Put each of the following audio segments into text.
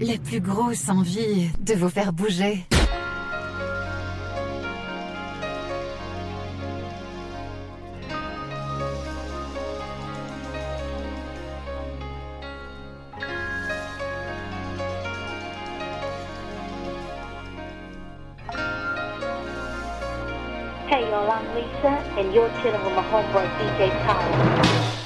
les plus grosses envies de vous faire bouger. Hey y'all, I'm Lisa, and you're chilling with my homeboy DJ Kyle.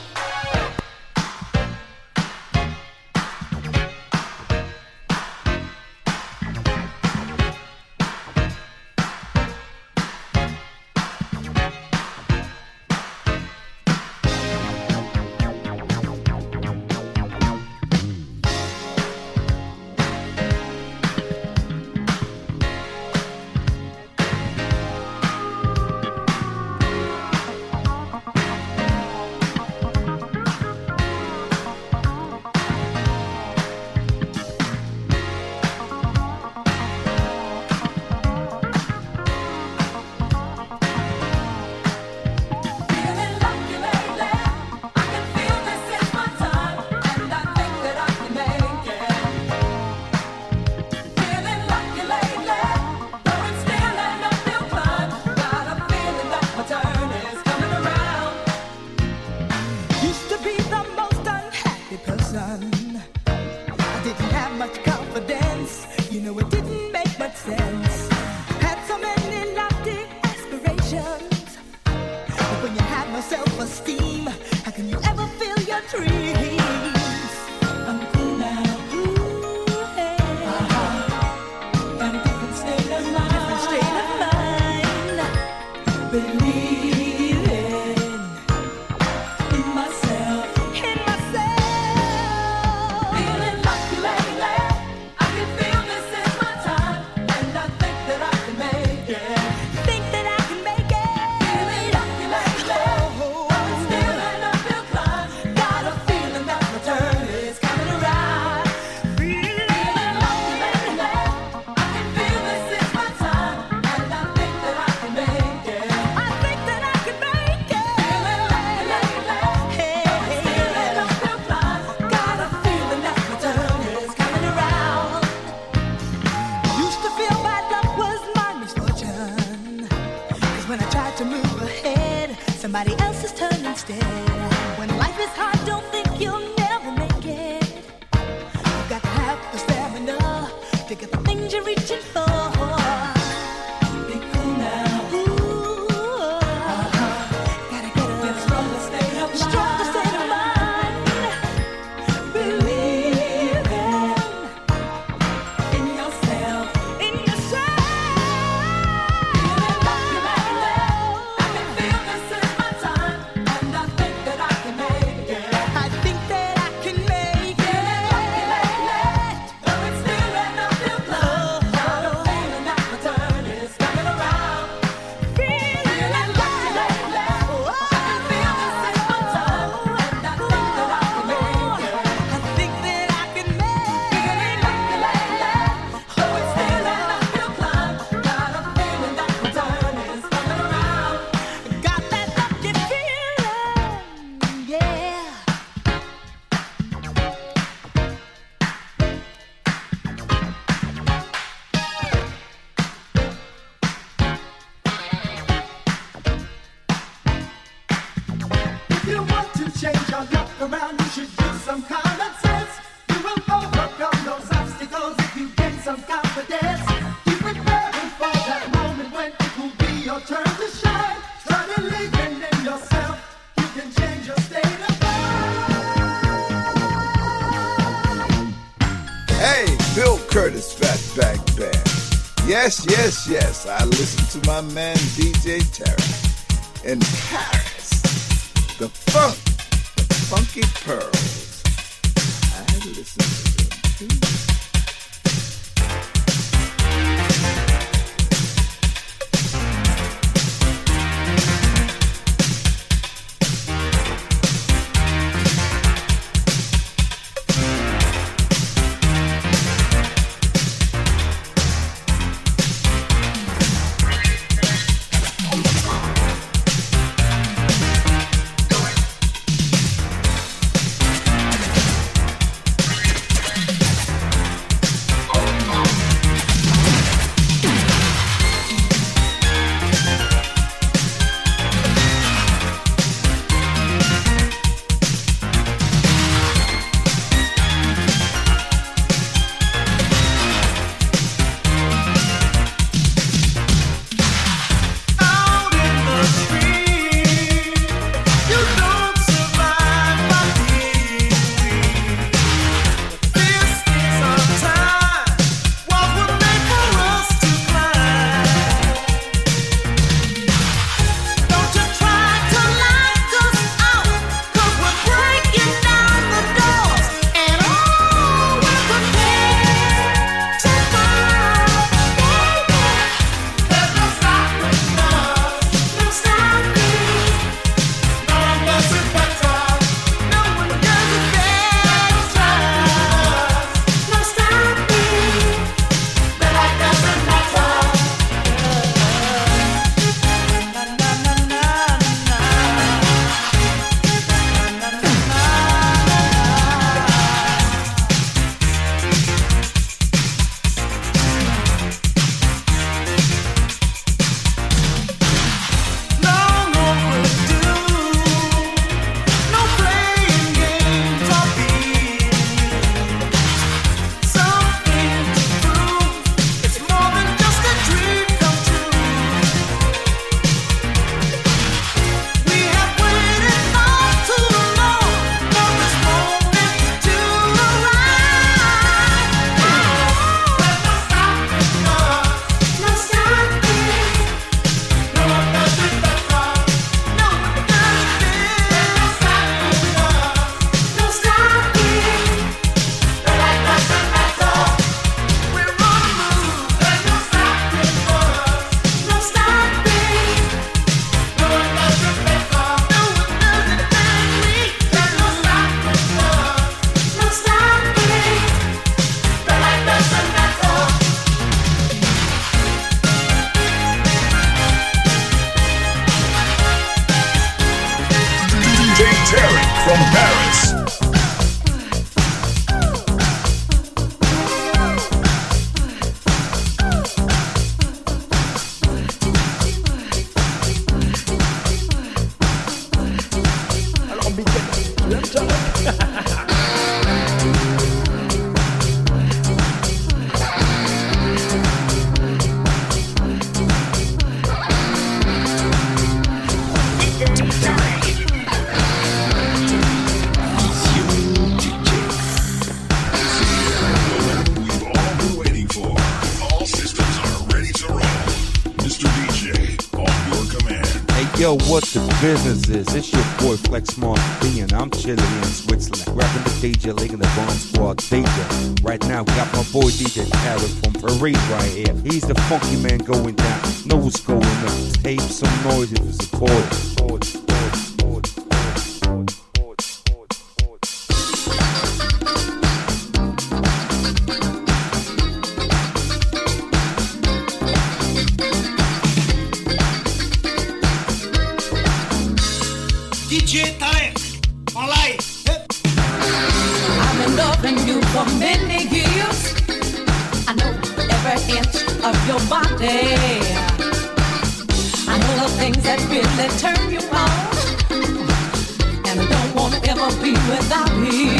I listen to my man DJ Tarek in Paris. What the business is? It's your boy Flex Mars B, and I'm chilling in Switzerland. Rapping the DJ, league in the Bomb Squad DJ. Right now, we got my boy DJ Tarek from Paris right here. He's the funky man going down. Know what's going on. Tape some noise if it's recorded. Don't want to ever be without me.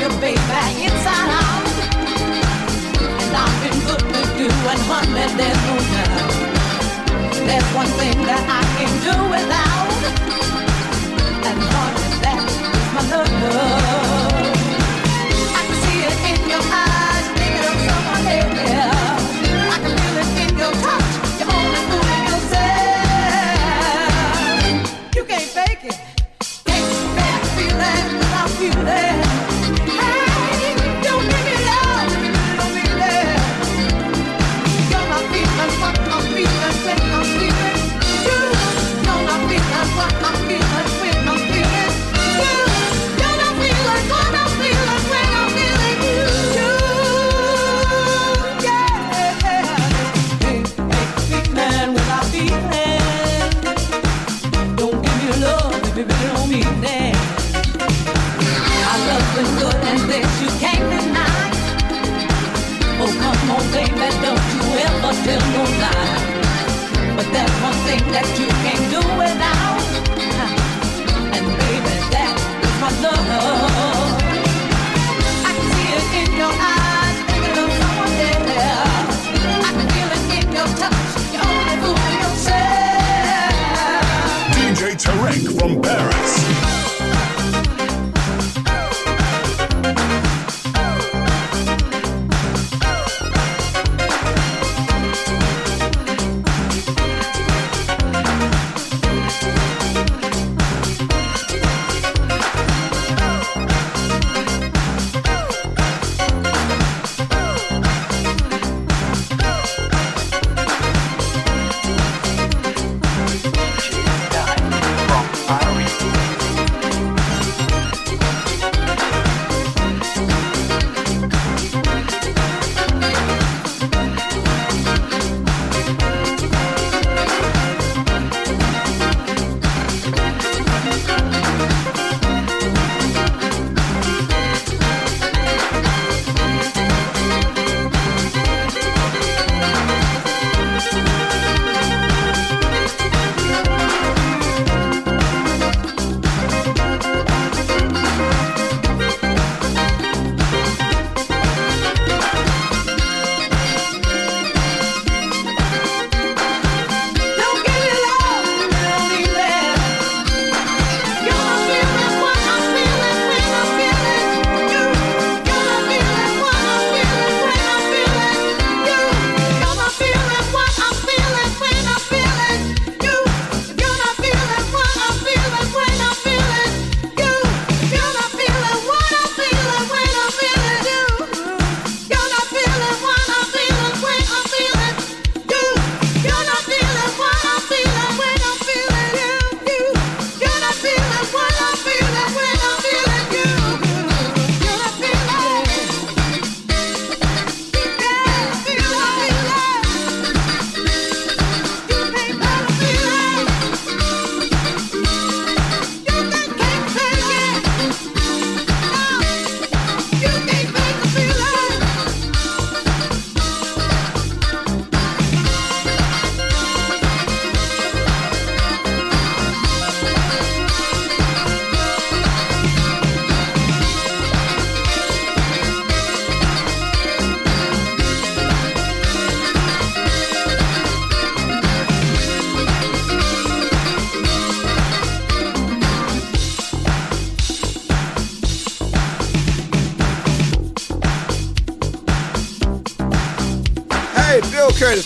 You, baby, inside. And I've been good to you, and honey, there's no doubt. There's one thing that I can't do without, and honey, that is my love. I can see it in your eyes, thinking of someone else. I can feel it in your touch. You're only fooling yourself. You can't fake it. Can't fake without feeling. One thing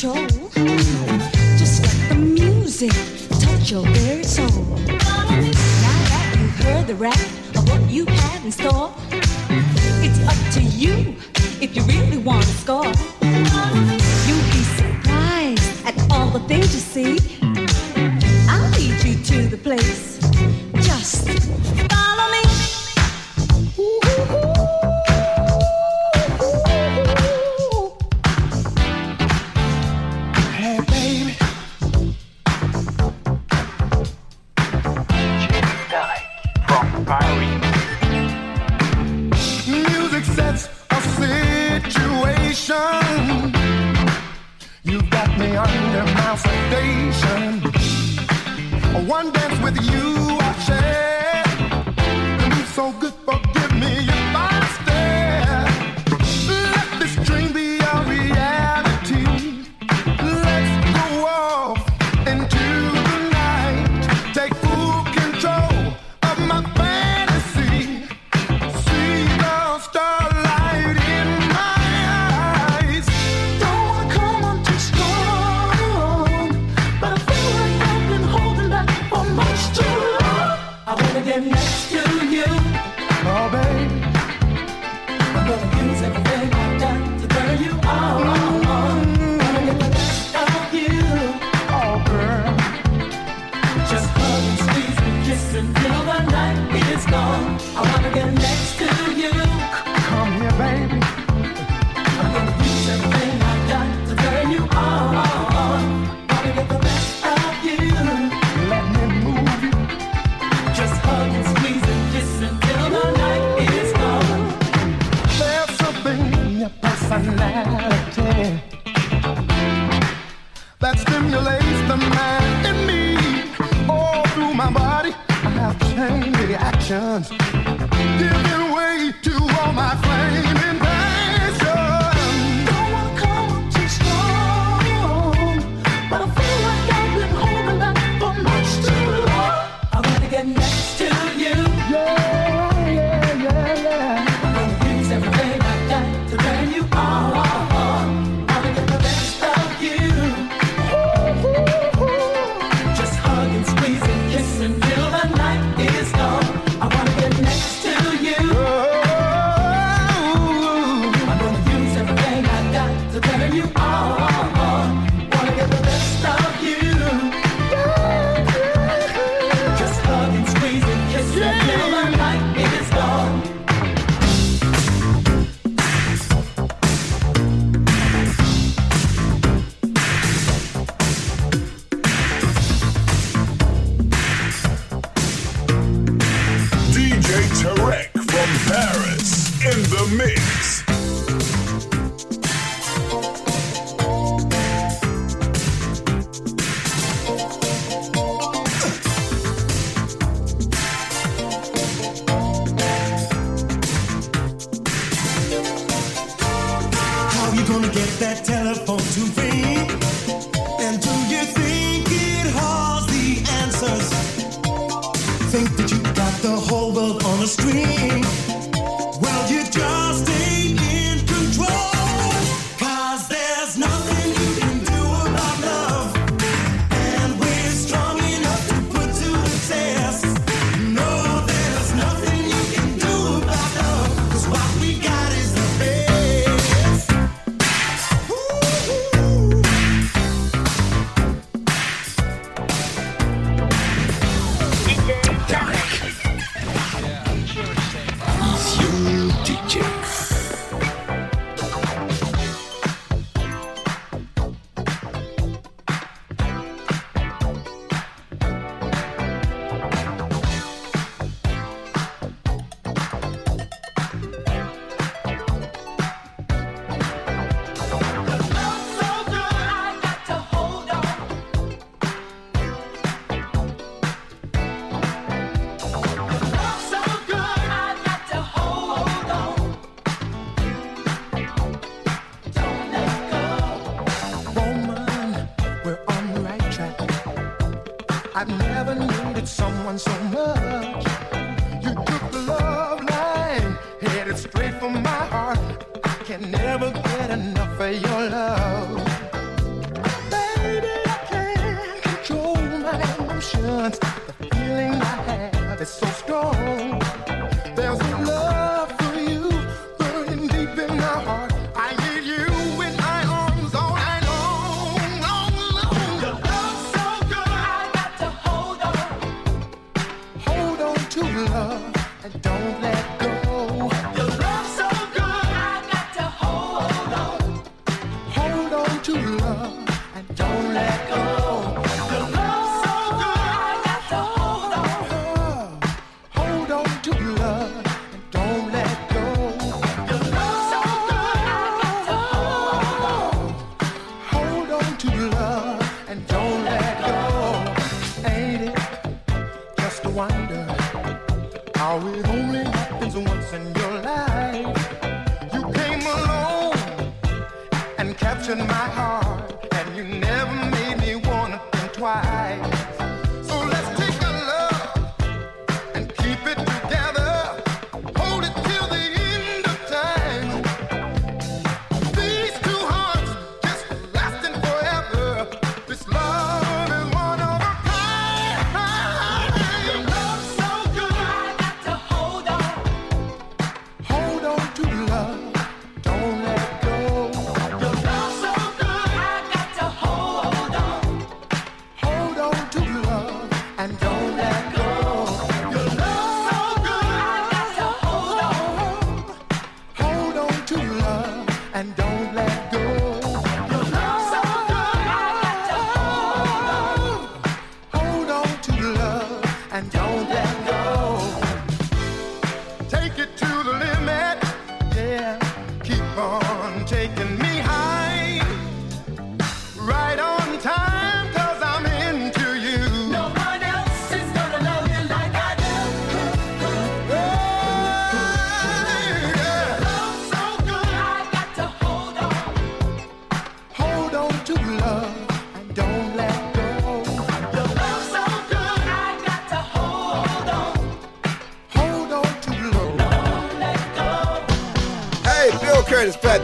to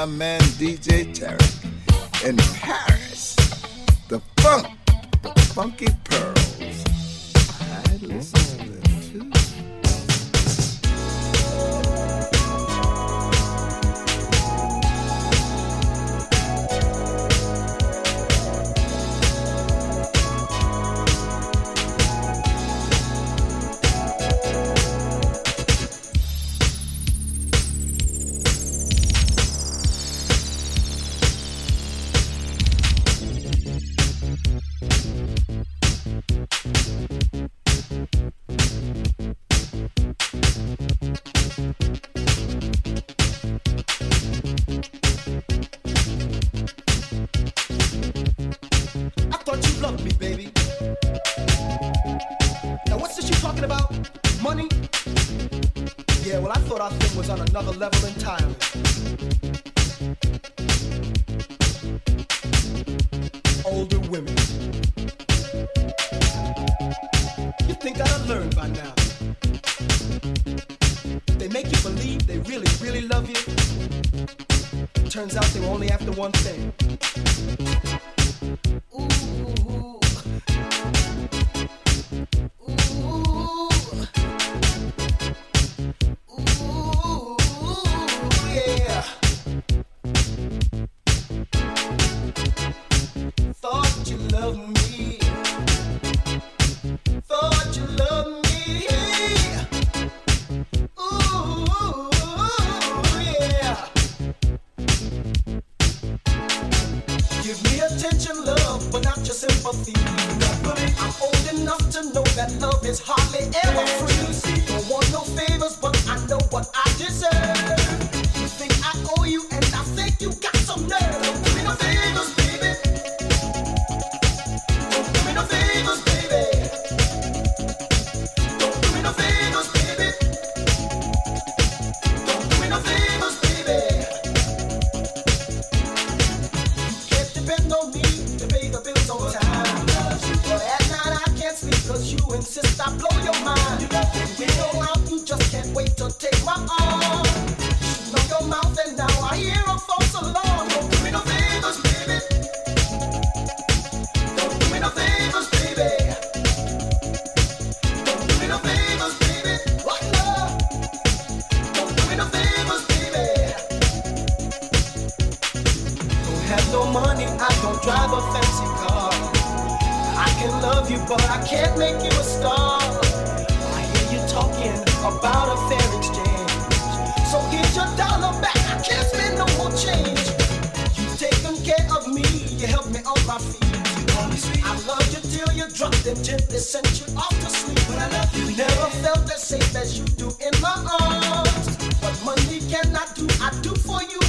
my man yeah, well, I thought our thing was on another level entirely. Older women. You think I'd learn by now? They make you believe they really, really love you. Turns out they were only after one thing. don't drive a fancy car. I can love you, but I can't make you a star. I hear you talking about a fair exchange. So here's your dollar back. I can't spend no more change. You taken care of me. You help me on my feet. I love you till you drop them gently sent you off to sleep. But I love you. Never felt as safe as you do in my arms. What money can I do? I do for you.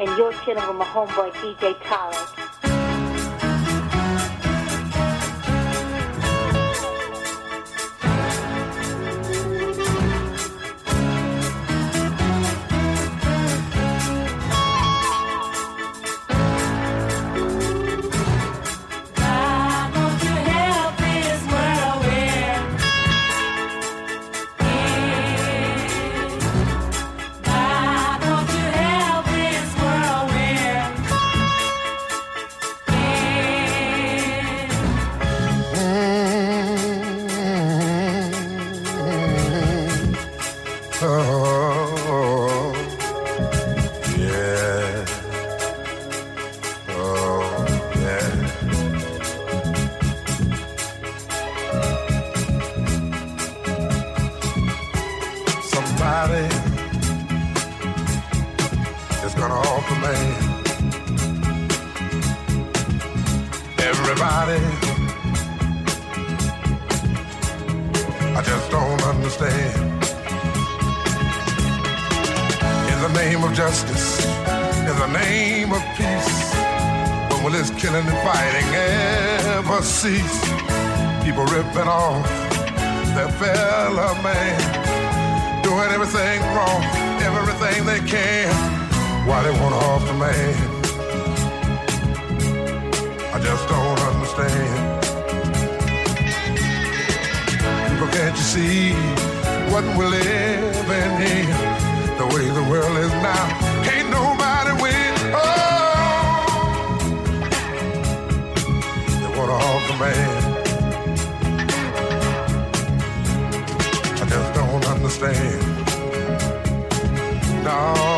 and your kid of my homeboy DJ Tyler. Oh. fighting ever cease. People ripping off their fellow man, doing everything wrong, everything they can, while they want off the man. I just don't understand. People, can't you see what we're living in? The way the world is now man. I just don't understand. No.